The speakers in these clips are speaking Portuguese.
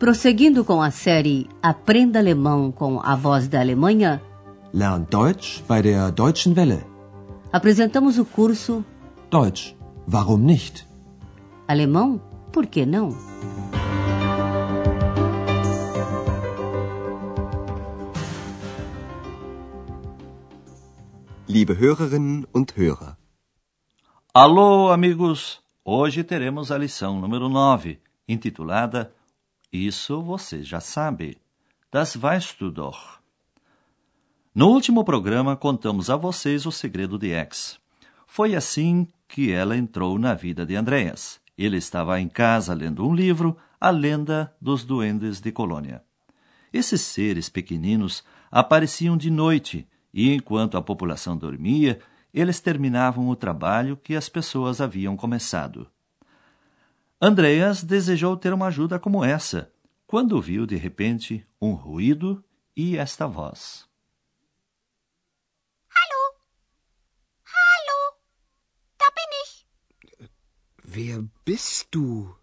Prosseguindo com a série Aprenda Alemão com a Voz da Alemanha, Lern Deutsch bei der Deutschen Welle. apresentamos o curso Deutsch, warum nicht? Alemão, por que não? Liebe Hörerinnen und Hörer, Alô, amigos! Hoje teremos a lição número 9, intitulada Isso você já sabe. Das weißt du doch. No último programa, contamos a vocês o segredo de X. Foi assim que ela entrou na vida de Andreas. Ele estava em casa lendo um livro, A Lenda dos Duendes de Colônia. Esses seres pequeninos apareciam de noite e, enquanto a população dormia, eles terminavam o trabalho que as pessoas haviam começado. Andreas desejou ter uma ajuda como essa, quando viu de repente um ruído e esta voz. Hallo? Hallo? Da bin ich. wer bist du?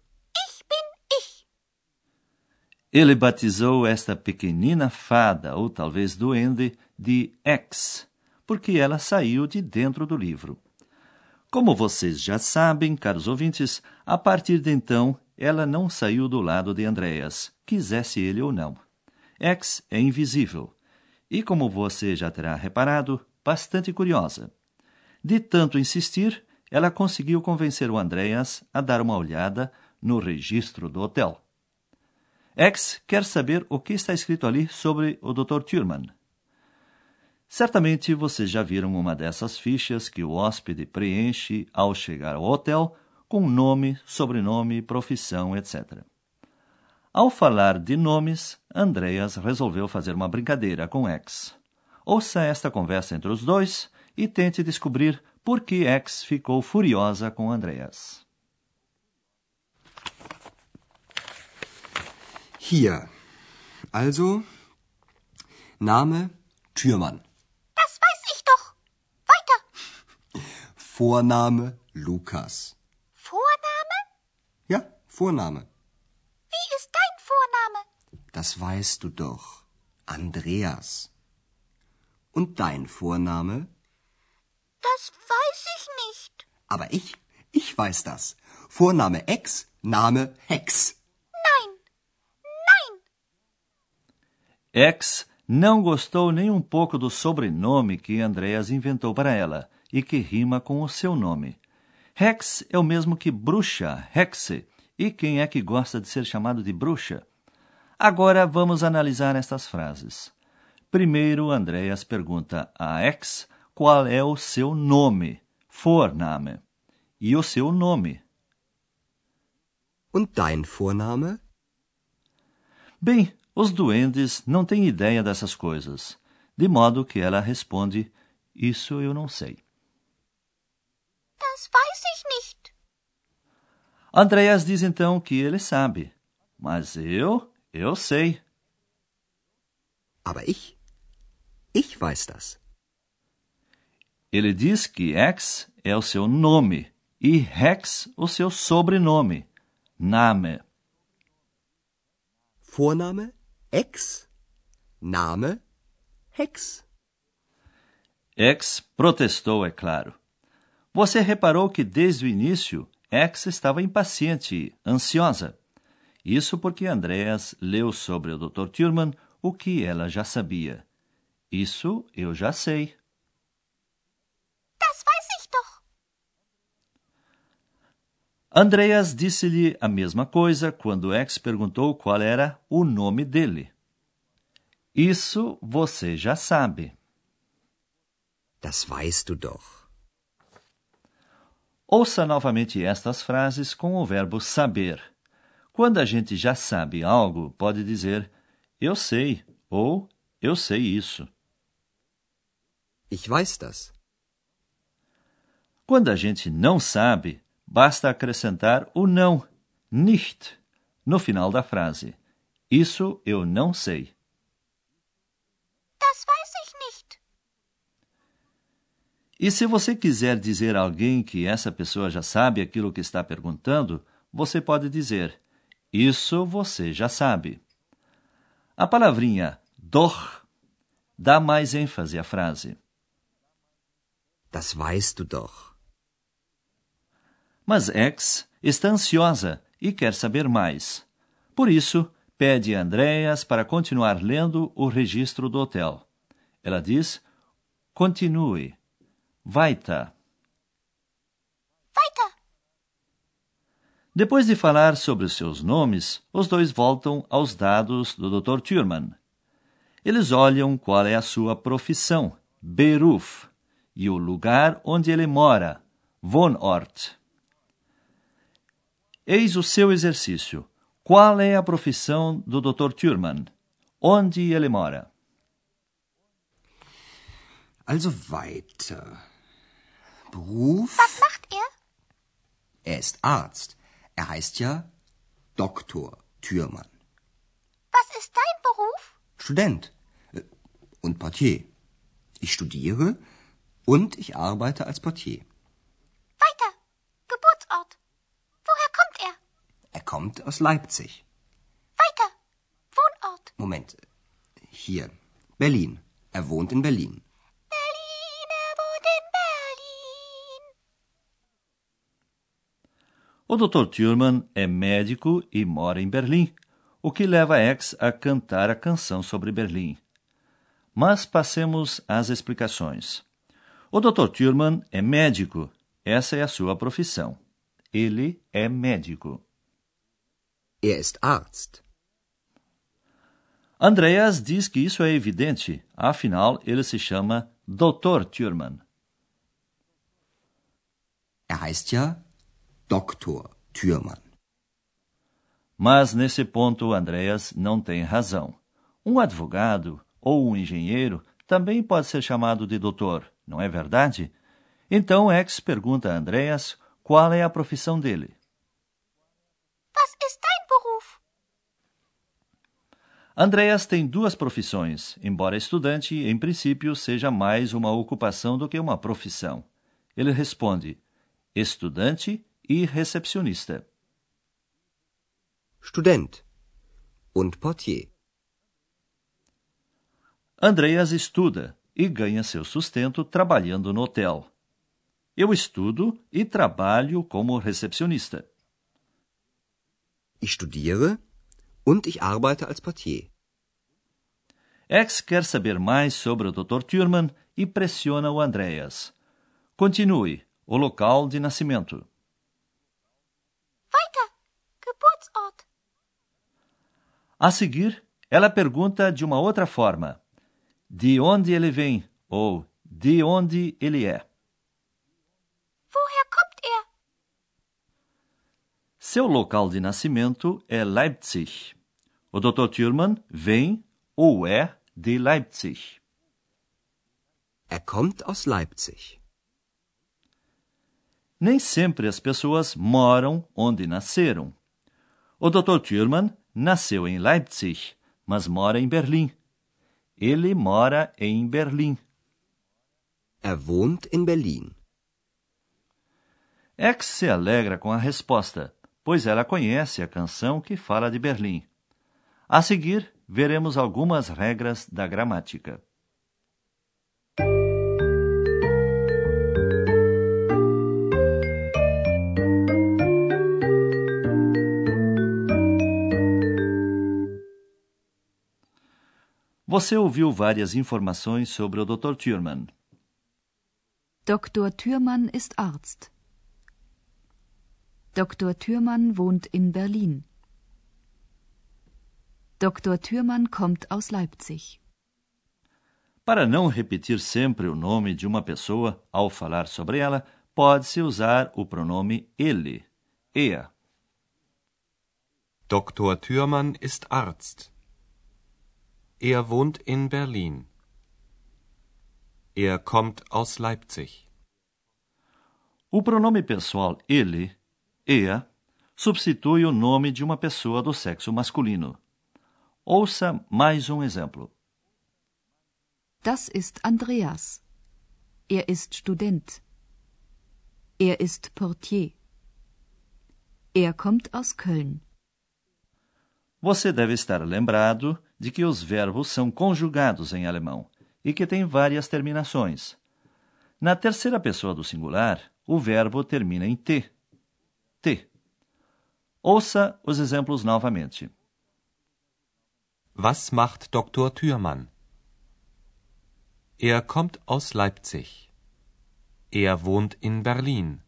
Ich bin ich. Ele batizou esta pequenina fada, ou talvez duende, de X, porque ela saiu de dentro do livro. Como vocês já sabem, caros ouvintes, a partir de então ela não saiu do lado de Andreas, quisesse ele ou não. X é invisível e, como você já terá reparado, bastante curiosa. De tanto insistir, ela conseguiu convencer o Andreas a dar uma olhada no registro do hotel. X quer saber o que está escrito ali sobre o Dr. Thurman. Certamente vocês já viram uma dessas fichas que o hóspede preenche ao chegar ao hotel com nome, sobrenome, profissão, etc. Ao falar de nomes, Andreas resolveu fazer uma brincadeira com X. Ouça esta conversa entre os dois e tente descobrir por que X ficou furiosa com Andreas. Hier. Also, Name Türmann. Vorname Lukas. Vorname? Ja, Vorname. Wie ist dein Vorname? Das weißt du doch. Andreas. Und dein Vorname? Das weiß ich nicht. Aber ich, ich weiß das. Vorname Ex, Name Hex. Nein. Nein. X não gostou nem um pouco do sobrenome que Andreas inventou para ela e que rima com o seu nome. Hex é o mesmo que bruxa, hexe, e quem é que gosta de ser chamado de bruxa? Agora vamos analisar estas frases. Primeiro, Andreas pergunta a X qual é o seu nome, Vorname, e o seu nome. Und dein Vorname? Bem, os duendes não têm ideia dessas coisas, de modo que ela responde: Isso eu não sei. Das weiß ich nicht. Andreas diz então que ele sabe, mas eu, eu sei. Aber ich, ich weiß das. Ele diz que X é o seu nome e Hex o seu sobrenome, Name. Vorname Ex, Name Hex. X protestou, é claro. Você reparou que desde o início X estava impaciente, ansiosa. Isso porque Andreas leu sobre o Dr. Thurman o que ela já sabia. Isso eu já sei. Das weiß ich doch. Andreas disse-lhe a mesma coisa quando X perguntou qual era o nome dele. Isso você já sabe. Das weißt du doch. Ouça novamente estas frases com o verbo saber. Quando a gente já sabe algo, pode dizer eu sei ou eu sei isso. Ich weiß das. Quando a gente não sabe, basta acrescentar o não, nicht, no final da frase. Isso eu não sei. Das weiß ich nicht. E se você quiser dizer a alguém que essa pessoa já sabe aquilo que está perguntando, você pode dizer: Isso você já sabe. A palavrinha doch dá mais ênfase à frase. Das weißt du doch. Mas X está ansiosa e quer saber mais. Por isso, pede a Andreas para continuar lendo o registro do hotel. Ela diz: continue. Weiter. Weiter. Depois de falar sobre os seus nomes, os dois voltam aos dados do Dr. Thurman. Eles olham qual é a sua profissão, Beruf, e o lugar onde ele mora, Wohnort. Eis o seu exercício. Qual é a profissão do Dr. Thurman? Onde ele mora? Also weiter. Beruf? Was macht er? Er ist Arzt. Er heißt ja Doktor Thürmann. Was ist dein Beruf? Student äh, und Portier. Ich studiere und ich arbeite als Portier. Weiter. Geburtsort. Woher kommt er? Er kommt aus Leipzig. Weiter. Wohnort. Moment. Hier. Berlin. Er wohnt in. Berlin, O Dr. Thurman é médico e mora em Berlim, o que leva X a cantar a canção sobre Berlim. Mas passemos às explicações. O Dr. Thurman é médico, essa é a sua profissão. Ele é médico. Er ist Arzt. Andreas diz que isso é evidente, afinal ele se chama Dr. Thurman. Er heißt ja Doktor Thürmann. Mas nesse ponto Andreas não tem razão. Um advogado ou um engenheiro também pode ser chamado de doutor, não é verdade? Então X pergunta a Andreas qual é a profissão dele. Was ist dein Beruf? Andreas tem duas profissões, embora estudante, em princípio, seja mais uma ocupação do que uma profissão. Ele responde: estudante e recepcionista. Student und Portier. Andreas estuda e ganha seu sustento trabalhando no hotel. Eu estudo e trabalho como recepcionista. Ich studiere und ich arbeite als Portier. X quer saber mais sobre o Dr. Thurman e pressiona o Andreas. Continue. O local de nascimento. Weiter. Geburtsort. A seguir, ela pergunta de uma outra forma: de onde ele vem ou de onde ele é. Woher kommt er? Seu local de nascimento é Leipzig. O Dr. Thurman vem ou é de Leipzig. Er kommt aus Leipzig. Nem sempre as pessoas moram onde nasceram. O Dr. Thurman nasceu em Leipzig, mas mora em Berlim. Ele mora em Berlim. Er wohnt in Berlin. X se alegra com a resposta, pois ela conhece a canção que fala de Berlim. A seguir, veremos algumas regras da gramática. Você ouviu várias informações sobre o Dr. Thurman. Dr. Thürmann ist Arzt. Dr. Thürmann wohnt in Berlin. Dr. Thürmann kommt aus Leipzig. Para não repetir sempre o nome de uma pessoa ao falar sobre ela, pode-se usar o pronome ele, er. Dr. Thürmann ist Arzt. Er wohnt in Berlin. Er kommt aus Leipzig. O pronome pessoal ele, er, substitui o nome de uma pessoa do sexo masculino. Ouça mais um exemplo. Das ist Andreas. Er ist Student. Er ist Portier. Er kommt aus Köln. Você deve estar lembrado de que os verbos são conjugados em alemão e que têm várias terminações. Na terceira pessoa do singular, o verbo termina em T. T. Ouça os exemplos novamente. Was macht Dr. Thürmann? Er kommt aus Leipzig. Er wohnt in Berlin.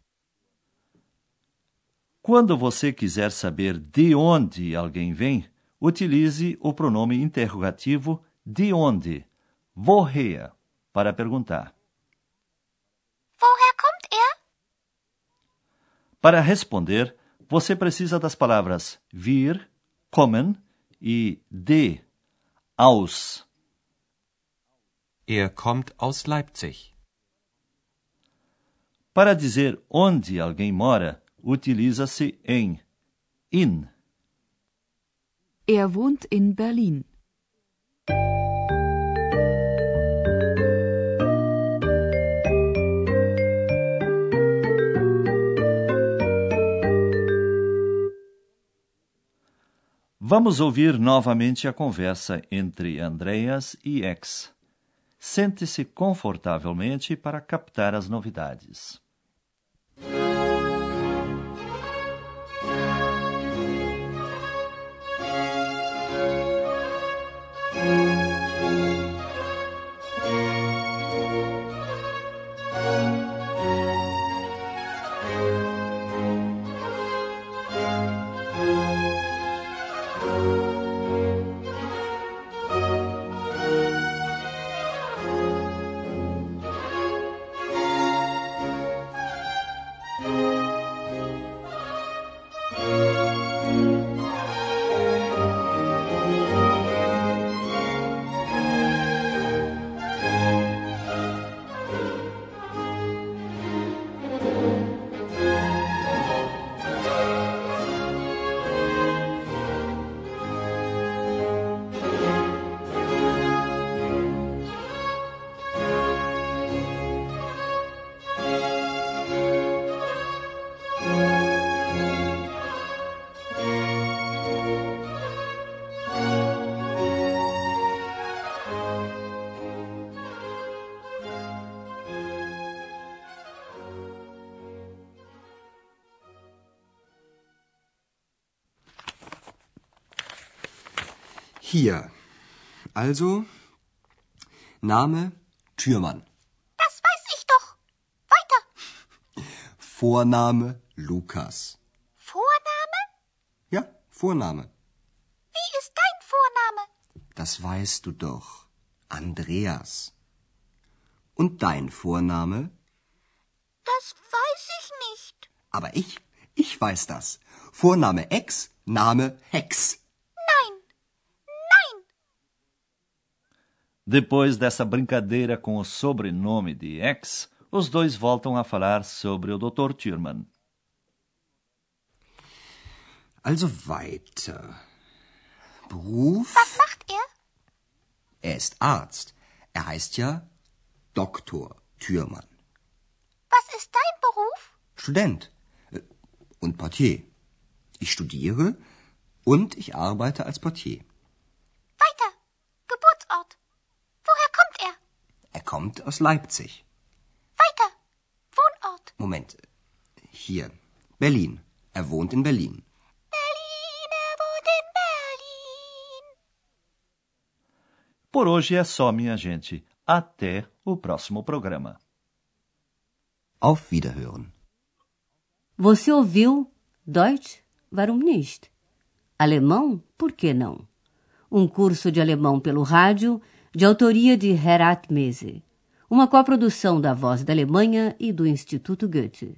Quando você quiser saber de onde alguém vem, utilize o pronome interrogativo de onde, woher, para perguntar. Woher kommt er? Para responder, você precisa das palavras wir, kommen e de, aus. Er kommt aus Leipzig. Para dizer onde alguém mora, utiliza-se em in. Er wohnt in Berlin. Vamos ouvir novamente a conversa entre Andreas e X. Sente-se confortavelmente para captar as novidades. Hier. Also, Name Türmann. Das weiß ich doch. Weiter. Vorname Lukas. Vorname? Ja, Vorname. Wie ist dein Vorname? Das weißt du doch. Andreas. Und dein Vorname? Das weiß ich nicht. Aber ich, ich weiß das. Vorname Ex, Name Hex. Nein. Nein. Depois dessa brincadeira com o sobrenome de X, os dois voltam a falar sobre o Dr. Thurman. Also weiter. Beruf? Was macht er? Er ist Arzt. Er heißt ja Doktor Thürmann. Was ist dein Beruf? Student äh, und Portier. Ich studiere und ich arbeite als Portier. Kommt aus Leipzig. Weiter. Wohnort. Moment. Hier. Berlin. Er wohnt in Berlin. Berlin, er wohnt in Berlin. Por hoje é só, minha gente. Até o próximo programa. Auf Wiederhören. Você ouviu Deutsch? Warum nicht? Alemão? Por que não? Um curso de alemão pelo rádio, de autoria de Herat Mese. Uma coprodução da Voz da Alemanha e do Instituto Goethe.